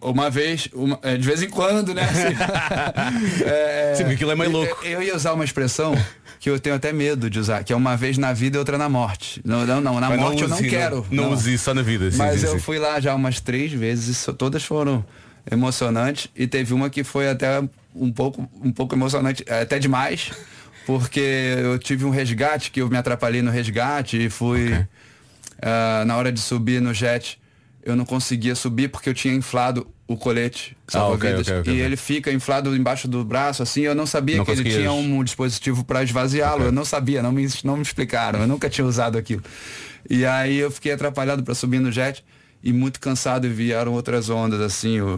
uma vez, uma- é, de vez em quando, né? Assim, <laughs> é, Sim, porque aquilo é meio louco. Eu, eu ia usar uma expressão que eu tenho até medo de usar, que é uma vez na vida e outra na morte. Não, não, não na Mas não morte eu não use, quero. Não, não use isso só na vida. sim, Mas sim, eu sim. fui lá já umas três vezes, todas foram emocionantes e teve uma que foi até um pouco, um pouco emocionante, até demais, porque eu tive um resgate que eu me atrapalhei no resgate e fui ah, na hora de subir no jet, eu não conseguia subir porque eu tinha inflado o colete Ah, salva-vidas ok, ok, ok, e ele fica inflado embaixo do braço assim eu não sabia Não que ele tinha um dispositivo para esvaziá-lo. Eu não sabia não me, não me explicaram eu nunca tinha usado aquilo. E aí eu fiquei atrapalhado para subir no jet e muito cansado e vieram outras ondas assim o-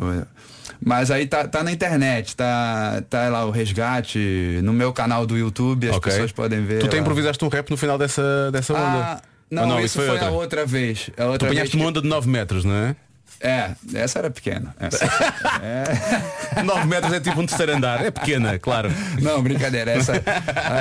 mas aí tá, tá na internet tá tá lá o resgate no meu canal do YouTube as pessoas podem ver Tu te lá. improvisaste um rap no final dessa, dessa onda. ah, não, Ou isso foi, a outra vez a Tu outra vez apanhaste uma onda de 9 metros, não é? É essa era pequena essa. 9 <laughs> metros é tipo um terceiro andar. É pequena, claro. Não, brincadeira. Essa,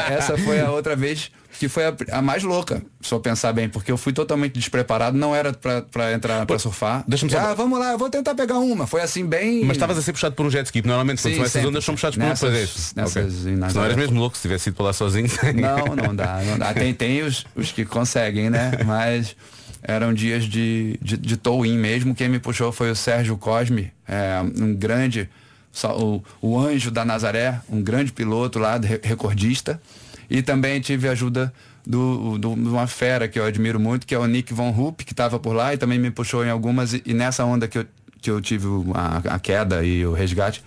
essa foi a outra vez que foi a, a mais louca, se eu pensar bem, porque eu fui totalmente despreparado, não era pra entrar pra surfar. deixa-me só- Ah, vamos lá, eu vou tentar pegar uma. Foi assim bem. Mas estavas a ser puxado por um jet ski. Normalmente quando Sim, são essas sempre. ondas são puxados por um Nessas-. Se não eras mesmo louco se tivesse ido para lá sozinho. Não, não dá, não dá. <laughs> Tem, tem os, os que conseguem, né? Mas eram dias de, de, de mesmo. Quem me puxou foi o Sérgio Cosme, é, um grande, o, o anjo da Nazaré, um grande piloto lá, recordista. E também tive a ajuda do, do- de uma fera que eu admiro muito, que é o Nick Von Rupp, que estava por lá e também me puxou em algumas. E, e nessa onda que eu, que eu tive a, a queda e o resgate,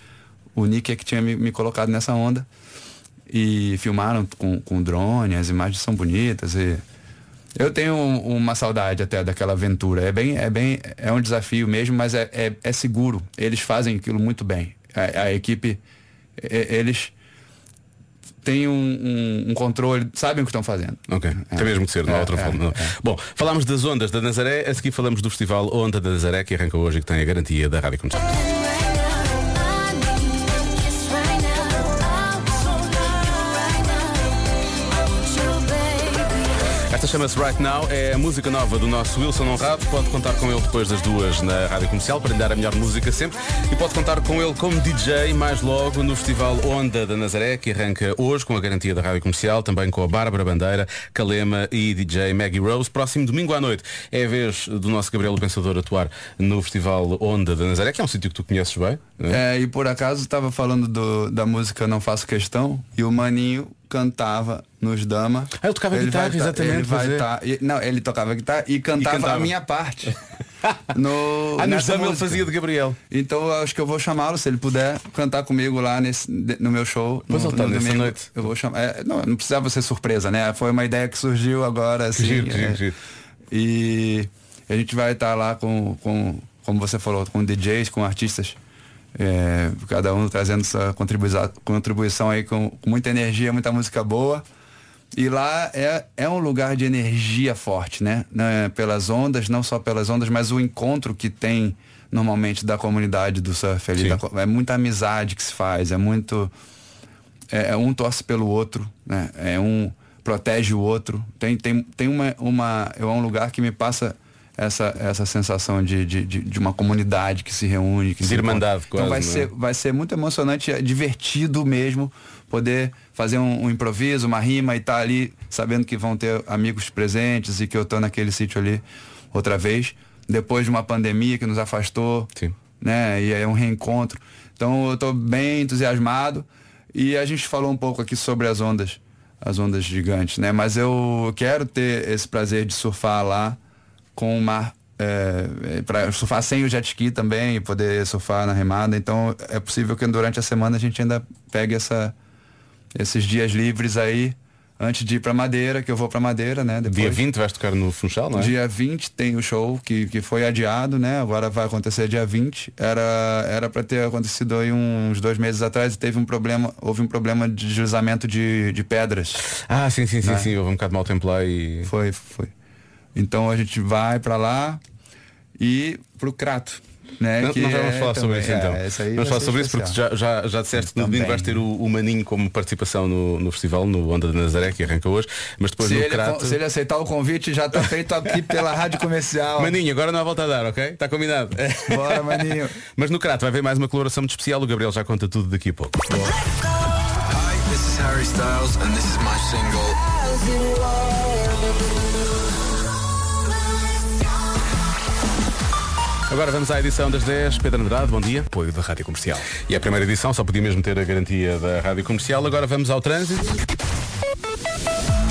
o Nick é que tinha me, me colocado nessa onda e filmaram com, com drone, as imagens são bonitas e eu tenho um- uma saudade até daquela aventura. É bem, é bem, é um desafio mesmo, mas é, é, é seguro. Eles fazem aquilo muito bem. A, a equipe, e- eles têm um, um- um controle, sabem o que estão fazendo. Ok, tem mesmo que ser, não há É, outra é, forma. não. Bom, falámos das ondas da Nazaré, a seguir falamos do festival Onda da Nazaré, que arranca hoje e que tem a garantia da Rádio Comercial. Esta chama-se Right Now, é a música nova do nosso Wilson Honrado. Pode contar com ele depois das duas na Rádio Comercial para lhe dar a melhor música sempre. E pode contar com ele como DJ mais logo no Festival Onda da Nazaré, que arranca hoje com a garantia da Rádio Comercial, também com a Bárbara Bandeira, Calema e DJ Maggie Rose. Próximo domingo à noite é a vez do nosso Gabriel Pensador atuar no Festival Onda da Nazaré, que é um sítio que tu conheces bem. é? É, e por acaso estava falando do- da música Não Faço Questão e o Maninho cantava nos Dama. Ah, ele tocava guitarra, vai tá- exatamente, Ele vai tá- e- não, ele tocava guitarra e cantava, cantava. a minha parte. <laughs> No, Ah, nos Dama ele música. fazia de Gabriel. Então eu acho que eu vou chamá-lo, se ele puder, cantar comigo lá nesse, no meu show. Pois no, ele tá no nessa domingo. noite. Eu vou chamar. é, não, não precisava ser surpresa, né? Foi uma ideia que surgiu agora, assim. giro, é. giro. E a gente vai estar lá com, com, como você falou, com DJs, com artistas. é, cada um trazendo sua contribuição, contribuição aí com, com muita energia, muita música boa. E lá é, é um lugar de energia forte, né? Né, Pelas ondas, não só pelas ondas, mas o encontro que tem normalmente da comunidade do surf ali. Da é muita amizade que se faz, é muito. É, é um torce pelo outro, né? É um protege o outro. Tem, tem, tem uma, uma. É um lugar que me passa essa, essa sensação de, de, de, de uma comunidade que se reúne. Que De se irmandade, encontra. Então vai quase, não é? ser, vai ser muito emocionante, é divertido mesmo poder fazer um, um improviso, uma rima e estar ali sabendo que vão ter amigos presentes e que eu tô naquele sítio ali outra vez, depois de uma pandemia que nos afastou, né? E é um reencontro. Então eu tô bem entusiasmado e a gente falou um pouco aqui sobre as ondas, as ondas gigantes, né? Mas eu quero ter esse prazer de surfar lá com o mar é, para surfar sem o jet ski também e poder surfar na remada. Então é possível que durante a semana a gente ainda pegue essa, esses dias livres aí antes de ir pra Madeira, que eu vou pra Madeira, né? Depois. Dia 20 vais tocar no Funchal, não é? Dia 20 tem o show que, que foi adiado, né? Agora vai acontecer dia 20. Era era para ter acontecido aí uns dois meses atrás e teve um problema, houve um problema de deslizamento de, de pedras. Ah, sim, sim, sim, Né? sim. Houve um bocado de mau tempo lá e. Foi, foi. Então a gente vai pra lá e pro Crato. Né, Não, que nós já vamos é falar sobre isso então. é, vamos falar sobre isso porque já, já, já disseste que no domingo vais ter o, o Maninho como participação no, no festival, no Onda de Nazaré, que arranca hoje, mas depois se, no ele, Crato. se ele aceitar o convite, já tá feito aqui pela Rádio Comercial. Maninho, agora não há volta a dar, ok? Está combinado. <laughs> Bora, Maninho. Mas no Crato vai haver mais uma colaboração muito especial, o Gabriel já conta tudo daqui a pouco. Hi, this is Harry Styles and this is my single. Agora vamos à edição das 10. Pedro Andrade, bom dia. Apoio da Rádio Comercial. E a primeira edição só podia mesmo ter a garantia da Rádio Comercial. Agora vamos ao trânsito.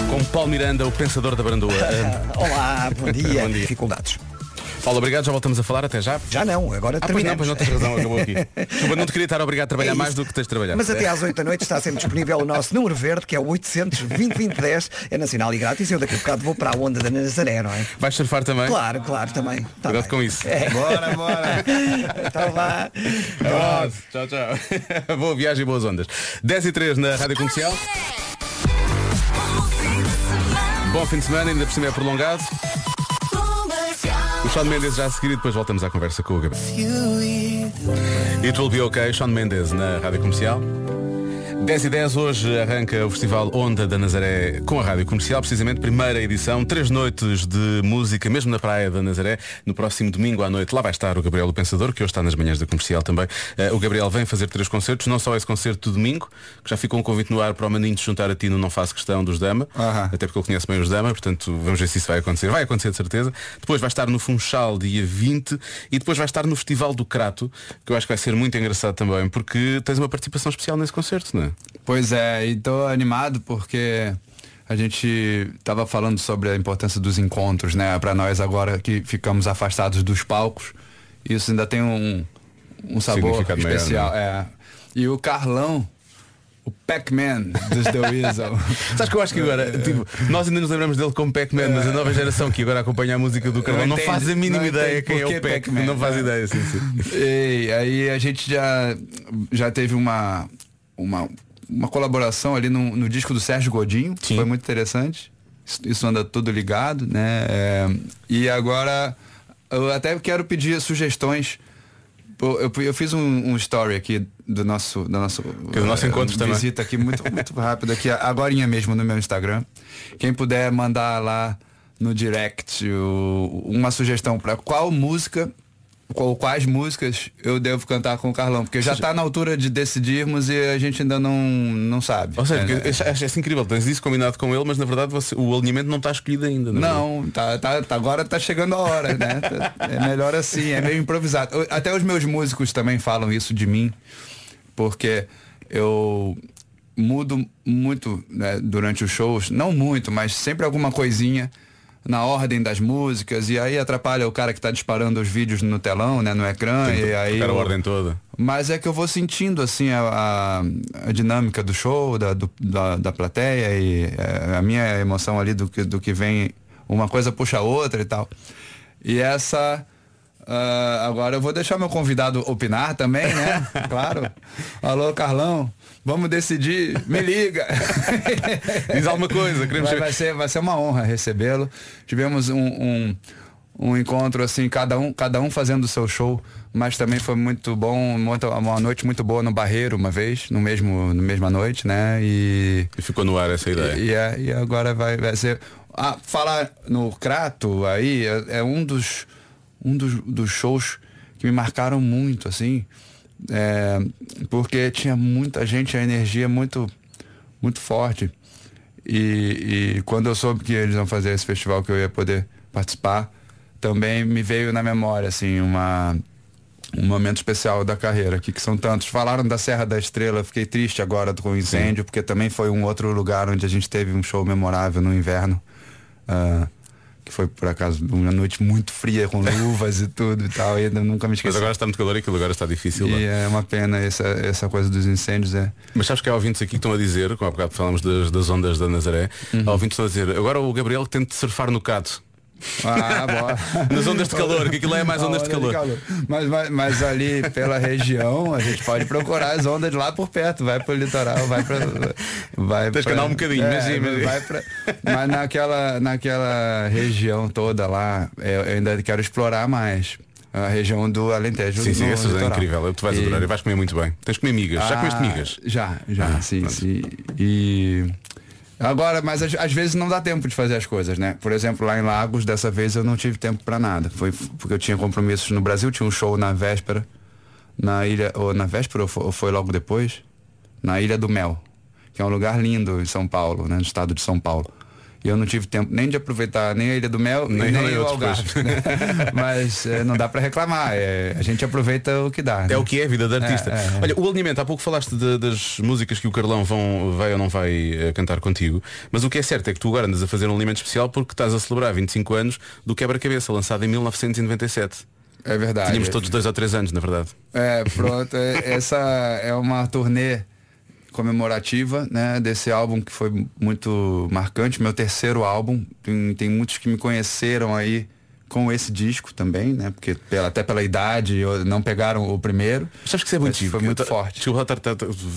Com Paulo Miranda, o pensador da Brandoa. <laughs> Olá, bom dia. <laughs> Bom dia. Dificuldades. Paulo, obrigado. Já voltamos a falar. Até já. Já não, agora Ah, pois não, terminamos. pois não tens razão, acabou aqui. Desculpa, não te queria estar obrigado a trabalhar É mais do que tens de trabalhar. Mas até às 8 da noite está sempre disponível o nosso número verde, que é o 800 2010 é nacional e grátis. Eu daqui a bocado vou para a onda da Nazaré, não é? Vais surfar também? Claro, claro, também. Tá Cuidado bem. com isso. É. Bora, bora. <laughs> Então vá. Abraço. Tchau, tchau. <laughs> Boa viagem e boas ondas. 10 e 3 na Rádio Comercial. Bom fim de semana, ainda por cima é prolongado. O Sean Mendes já a seguir e depois voltamos à conversa com o Gabriel. It will be okay, Sean Mendes na Rádio Comercial. 10 e 10 hoje arranca o Festival Onda da Nazaré com a Rádio Comercial, precisamente primeira edição, três noites de música, mesmo na Praia da Nazaré. No próximo domingo à noite lá vai estar o Gabriel o Pensador, que hoje está nas manhãs da Comercial também. Eh, o Gabriel vem fazer três concertos, não só esse concerto de domingo, que já ficou um convite no ar para o Maninho de juntar a ti no Não Faço Questão dos Dama, até porque ele conhece bem os Dama, portanto vamos ver se isso vai acontecer. Vai acontecer de certeza. Depois vai estar no Funchal dia 20 e depois vai estar no Festival do Crato, que eu acho que vai ser muito engraçado também, porque tens uma participação especial nesse concerto, não é? Pois é, e tô animado porque a gente estava falando sobre a importância dos encontros, né? Para nós agora que ficamos afastados dos palcos, isso ainda tem um, um sabor especial. né? é. E o Carlão, o Pac-Man dos The Weasel. <laughs> Sabes que eu acho que agora, tipo, nós ainda nos lembramos dele como Pac-Man, mas a nova geração que agora acompanha a música do Carlão não, entende- faz a mínima ideia quem é o que Pac, Pac-Man, não faz né? ideia, sim, sim. E aí a gente já, já teve uma, uma, uma colaboração ali no, no disco do Sérgio Godinho, que foi muito interessante. Isso, isso anda tudo ligado, né? É, e agora eu até quero pedir sugestões. Eu, eu fiz um, um story aqui do nosso, do nosso, Que é do nosso eh, encontro também. visita aqui muito, muito <laughs> rápido aqui, agora mesmo no meu Instagram. Quem puder mandar lá no direct o- uma sugestão para qual música quais músicas eu devo cantar com o Carlão, porque já está na altura de decidirmos e a gente ainda não, não sabe. Ou seja, É, acho, acho isso incrível, tens isso combinado com ele, mas na verdade você- o alinhamento não está escolhido ainda. é Não, tá, tá, tá- agora tá chegando a hora, né? É melhor assim, é meio improvisado. Até os meus músicos também falam isso de mim, porque eu mudo muito né, durante os shows, não muito, mas sempre alguma coisinha na ordem das músicas e aí atrapalha o cara que tá disparando os vídeos no telão, né, no ecrã Tem e aí a ordem toda. mas é que eu vou sentindo assim a, a- a dinâmica do show, da, do- da, da plateia e é, a minha emoção ali do que, do que vem, uma coisa puxa a outra e tal. E essa. ah, agora eu vou deixar meu convidado opinar também, né? <laughs> Claro. Alô, Carlão. Vamos decidir. Me liga. <laughs> Diz alguma coisa, queremos vai, vai ser, vai ser uma honra recebê-lo. Tivemos um, um, um encontro assim, cada um, cada um fazendo o seu show, mas também foi muito bom, muito- uma noite muito boa no Barreiro uma vez, no mesmo, no mesma noite, né? E, E ficou no ar essa ideia. e, é- e agora vai, vai ser. Ah, falar no Crato aí é, é um dos um dos, dos shows que me marcaram muito, assim. É, porque tinha muita gente, a energia muito, muito forte. E, e quando eu soube que eles iam fazer esse festival que eu ia poder participar, também me veio na memória, assim, uma, um momento especial da carreira aqui, que são tantos. Falaram da Serra da Estrela, fiquei triste agora com o incêndio, porque também foi um outro lugar onde a gente teve um show memorável no inverno. ah, que foi por acaso uma noite muito fria com luvas e tudo e tal, e ainda nunca me esqueci. Mas agora está muito calor e aquilo agora está difícil. E é uma pena essa, essa coisa dos incêndios, é. Mas sabes que há ouvintes aqui que estão a dizer, como há bocado falamos das, das ondas da Nazaré, Uhum. há ouvintes que estão a dizer, agora o Gabriel que tente surfar no cato. Ah, boa. <laughs> Nas ondas de calor, que aquilo lá é mais ondas de onda calor. Mas, mas, mas ali pela região a gente pode procurar as ondas lá por perto, vai pro litoral, vai pra. Vai Tens que andar um bocadinho, é, imagina. Vai pra, mas naquela, naquela região toda lá, eu, eu ainda quero explorar mais. A região do Alentejo. Sim, sim, essa é incrível. Tu vais E- adorar e vais comer muito bem. Tens de comer migas. Já Ah, comeste migas? Já, já, Ah, sim, pronto. sim. E agora, mas às, vezes não dá tempo de fazer as coisas, né? Por exemplo, lá em Lagos, dessa vez eu não tive tempo para nada. Foi porque eu tinha compromissos no Brasil, tinha um show na véspera, na ilha, ou na véspera ou foi logo depois, na Ilha do Mel, que é um lugar lindo em São Paulo, né? No estado de São Paulo. Eu não tive tempo nem de aproveitar nem a Ilha do Mel, Nem- nem, nem o Algarve. né? <laughs> Mas eh, não dá para reclamar. é, a gente aproveita o que dá. É né? o que é a vida de artista. É, é, é. Olha, o alinhamento, há pouco falaste de- das músicas que o Carlão vão, vai ou não vai eh, cantar contigo, mas o que é certo é que tu agora andas a fazer um alinhamento especial porque estás a celebrar 25 anos do Quebra-Cabeça, lançado em 1997. É verdade. Tínhamos todos dois ou três anos, na verdade. É, pronto. é- essa é uma turnê comemorativa, né, desse álbum que foi muito marcante, meu terceiro álbum. Tem, tem muitos que me conheceram aí com esse disco também, né? Porque pela, até pela idade não pegaram o primeiro. Sabes que isso é muito giro, Foi muito forte.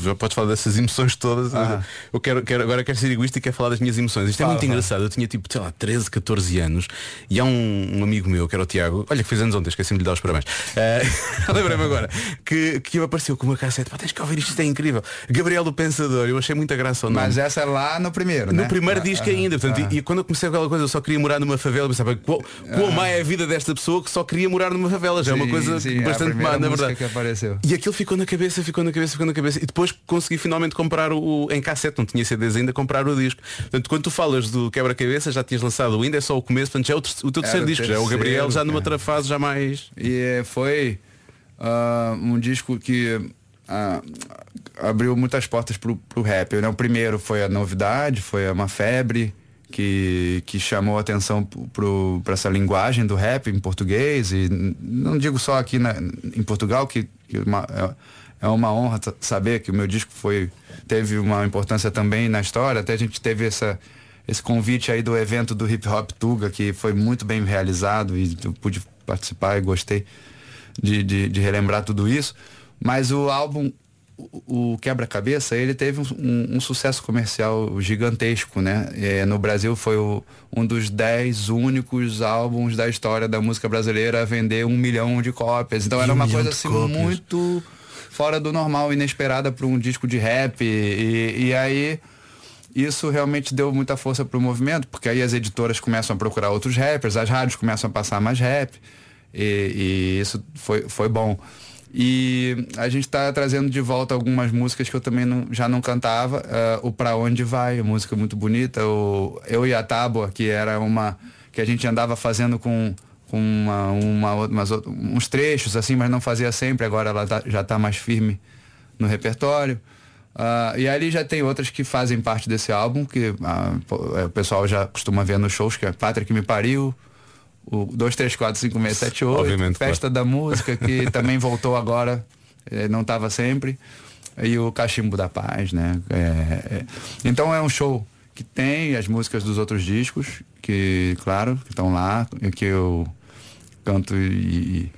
Já podes falar dessas emoções todas. Ah. Eu quero, quero- agora quero ser egoísta e quero falar das minhas emoções. Isto é Fala, muito fala. engraçado. Eu tinha tipo, sei lá, 13, 14 anos e há um, um amigo meu, que era o Tiago, olha que fez anos ontem, esqueci-me de lhe dar os parabéns. Eh, <laughs> Lembrei-me agora que, que me apareceu com uma cassete, pá, tens que ouvir isto, isto é incrível. Gabriel do Pensador, eu achei muita graça ao nome. Mas essa é lá no primeiro, No né? primeiro Ah, disco ah, ainda, portanto, e, e quando eu comecei aquela coisa, eu só queria morar numa favela, pensava, qual, qual má é a vida desta pessoa que só queria morar numa favela? Já é uma coisa sim, bastante primeira má, na verdade. que apareceu. E aquilo ficou na cabeça, ficou na cabeça, ficou na cabeça. E depois consegui finalmente comprar o, em cassete, não tinha CDs ainda, comprar o disco. Portanto, quando tu falas do quebra-cabeça, já tinhas lançado o ainda, é só o começo, portanto já é o, o teu terceiro disco, já é o Gabriel, terceiro, já numa é. outra fase, já mais. E eh, foi ah, um disco que ah, abriu muitas portas pro, pro rap. Né? O primeiro foi a novidade, foi uma febre que, que chamou atenção para essa linguagem do rap em português. E não digo só aqui na- em Portugal, que, que uma- é, é uma honra saber que o meu disco foi, teve uma importância também na história. Até a gente teve essa, esse convite aí do evento do Hip Hop Tuga, que foi muito bem realizado e eu pude participar e gostei de, de, de relembrar tudo isso. Mas o álbum, o, o Quebra-Cabeça, ele teve um, um- sucesso comercial gigantesco, né? É, no Brasil foi o- um dos dez únicos álbuns da história da música brasileira a vender um milhão de cópias. Então era Um uma coisa assim cópias. muito fora do normal, inesperada para um disco de rap. E, e aí isso realmente deu muita força pro movimento, porque aí as editoras começam a procurar outros rappers, as rádios começam a passar mais rap, e, e isso foi, foi bom. E a gente está trazendo de volta algumas músicas que eu também não- já não cantava. ah, o Pra Onde Vai, música muito bonita. O Eu e a Tábua, que era uma que a gente andava fazendo com, com uma, uma, umas uns trechos assim, mas não fazia sempre. Agora ela tá- já está mais firme no repertório. Ah, e ali já tem outras que fazem parte desse álbum, que é, o pessoal já costuma ver nos shows, que é Pátria que me pariu, o 2, 3, 4, 5, 6, 7, 8, Obviamente, Festa da Música, que <laughs> também voltou agora, eh, não estava sempre, e o Cachimbo da Paz, né? É, é. Então é um show que tem as músicas dos outros discos, que, claro, que estão lá, que eu canto e, e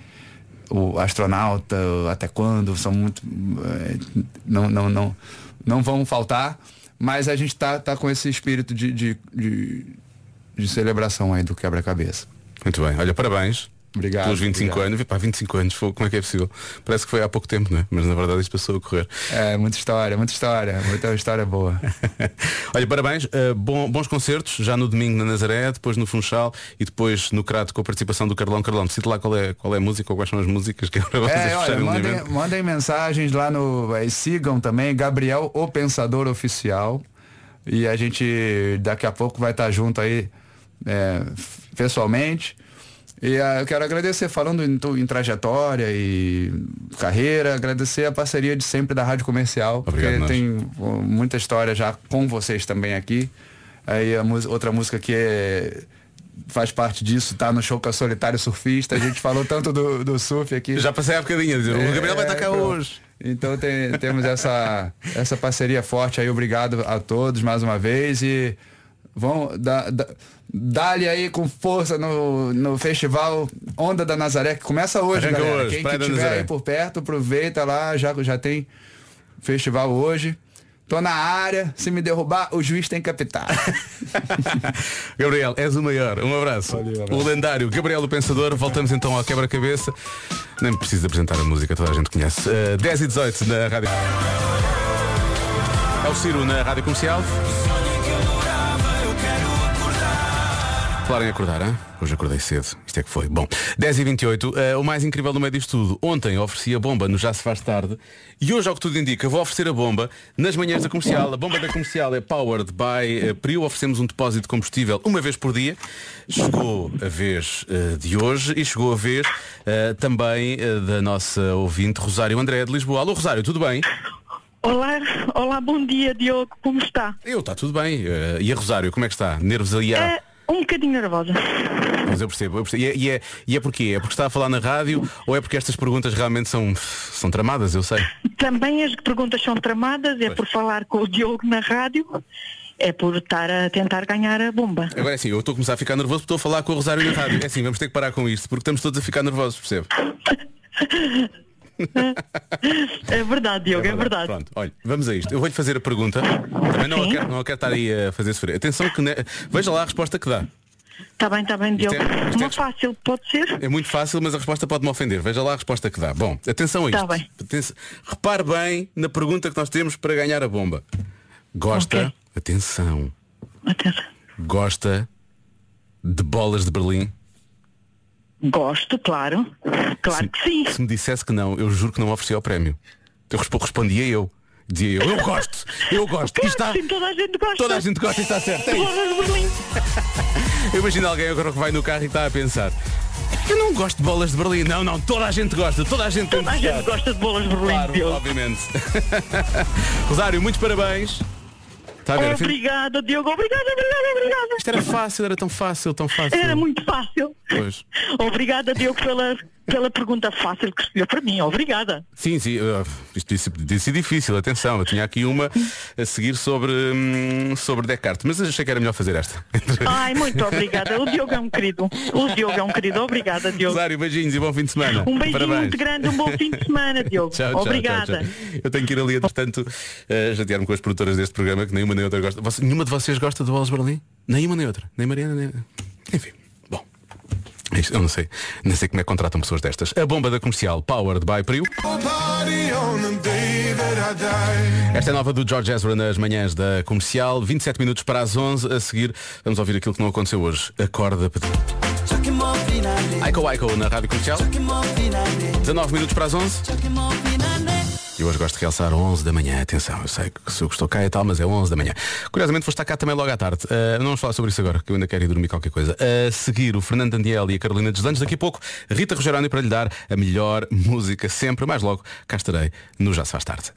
o astronauta, até quando, são muito. eh, não, não, não, não vão faltar, mas a gente tá, tá com esse espírito de, de, de, de celebração aí do quebra-cabeça. Muito bem. Olha, parabéns. Obrigado, Pelos 25 obrigado. anos. Pá, 25 anos, foi- como é que é possível? Parece que foi há pouco tempo, não é? Mas na verdade isto passou a correr. É, muita história, muita história, muita história boa. <laughs> Olha, parabéns, uh, bom- bons concertos, já no domingo na Nazaré, depois no Funchal e depois no Crato com a participação do Carlão. Carlão, decide lá qual é, qual é a música ou quais são as músicas que é para vocês É, olha, mandem, mandem mensagens lá no. sigam também, Gabriel, o Pensador Oficial. E a gente daqui a pouco vai estar junto aí é, pessoalmente. E ah, eu quero agradecer, falando em, em trajetória e carreira, agradecer a parceria de sempre da Rádio Comercial, Obrigado, porque nós. tem muita história já com vocês também aqui. Aí a outra música que é faz parte disso, tá no show com a Solitário Surfista. A gente falou tanto do, do surf aqui. Já passei a bocadinha, o Gabriel vai então- hoje. Então tem- temos essa, essa parceria forte aí. Obrigado a todos mais uma vez e vão dar. dar Dá-lhe aí com força no, no festival Onda da Nazaré, que começa hoje, Arranca galera. hoje, Quem que tiver aí por perto, aproveita lá, já, já tem festival hoje. Tô na área, se me derrubar, o juiz tem que apitar. <laughs> Gabriel, és o maior. Um abraço. O lendário Gabriel o Pensador. Voltamos então ao quebra-cabeça. Nem preciso apresentar a música, toda a gente conhece. Uh, 10 e 18 na rádio. É o Ciro na rádio comercial. Falar em acordar, hein? Hoje acordei cedo. Isto é que foi. Bom, 10 e 28 eh, o mais incrível no meio disto tudo. Ontem ofereci a bomba no Já se faz tarde e hoje, ao que tudo indica, vou oferecer a bomba nas manhãs da comercial. A bomba da comercial é powered by uh, Prio. Oferecemos um depósito de combustível uma vez por dia. Chegou a vez eh, de hoje e chegou a vez eh, também eh, da nossa ouvinte Rosário André de Lisboa. Alô Rosário, tudo bem? Olá, olá, bom dia, Diogo, como está? Eu, está tudo bem. Eh, e a Rosário, como é que está? Nervos ali à... É, um bocadinho nervosa. Mas eu percebo, eu percebo. E, é, e, é, e é porquê? É porque está a falar na rádio ou é porque estas perguntas realmente são, são tramadas, eu sei. Também as perguntas são tramadas, é por falar com o Diogo na rádio, é por estar a tentar ganhar a bomba. Agora é assim, eu estou a começar a ficar nervoso porque estou a falar com o Rosário na rádio. É assim, vamos ter que parar com isto, porque estamos todos a ficar nervosos, percebe? <laughs> É verdade, Diogo, é verdade. Pronto, olha, vamos a isto. Eu vou-lhe fazer a pergunta. Também não a, quero, não a quero estar aí a fazer sofrer. Atenção que ne- veja lá a resposta que dá. Está bem, está bem, Diogo. É- isto é Uma fácil, pode ser? É muito fácil, mas a resposta pode me ofender. Veja lá a resposta que dá. Bom, atenção a isto. Tá bem. Atenção- Repare bem na pergunta que nós temos para ganhar a bomba. Gosta, Ok. atenção, Atenção. gosta de bolas de Berlim? Gosto, claro. Claro que sim. Se me dissesse que não, eu juro que não oferecia o prémio. Eu respo- respondia eu. Dizia eu, eu gosto, eu gosto. E está, Sim, toda a gente gosta. toda a gente gosta e está certo. É. <laughs> Eu imagino alguém agora que vai no carro e está a pensar. Eu não gosto de bolas de Berlim. Não, não, toda a gente gosta, toda a gente Toda a gente gosta de bolas de Berlim, Claro, obviamente. <laughs> Rosário, muitos parabéns. Afinal- Obrigada, Diogo. Obrigada, obrigada, obrigada. Isto era fácil, era tão fácil, tão fácil. Era muito fácil. Pois. Obrigada, Diogo, pela, pela pergunta fácil que escolheu para mim. Obrigada. Sim, sim, uh, isto disse, disse difícil, atenção, eu tinha aqui uma a seguir sobre, hum, sobre Descartes, mas achei que era melhor fazer esta. <laughs> Ai, muito obrigada. O Diogo é um querido. O Diogo é um querido. Obrigada, Diogo. Rosário, beijinhos e bom fim de semana. Um beijinho Parabéns. muito grande, um bom fim de semana, Diogo. <laughs> Tchau, tchau, Obrigada. tchau. Eu tenho que ir ali, entretanto, uh, chatear-me com as produtoras deste programa, que nenhuma nem outra gosta. Você- nenhuma de vocês gosta bolas de Berlim? Nenhuma nem outra. Nem Mariana, nem. Enfim, eu não sei. Nem sei como é que contratam pessoas destas. A bomba da comercial Powered by Prio. Esta é nova do George Ezra nas manhãs da comercial. 27 minutos para as 11. A seguir, vamos ouvir aquilo que não aconteceu hoje. Acorda. Aiko Aiko na rádio comercial. 19 minutos para as 11. E hoje gosto de realçar 11 da manhã. Atenção, eu sei que sou que estou cá e tal, mas é 11 da manhã. Curiosamente vou estar cá também logo à tarde. Uh, não vamos falar sobre isso agora, que eu ainda quero ir dormir qualquer coisa. A seguir, o Fernando Daniel e a Carolina Deslandes. Daqui a pouco, Rita Rogeroni para lhe dar a melhor música sempre. Mais logo, cá estarei no Já se faz tarde.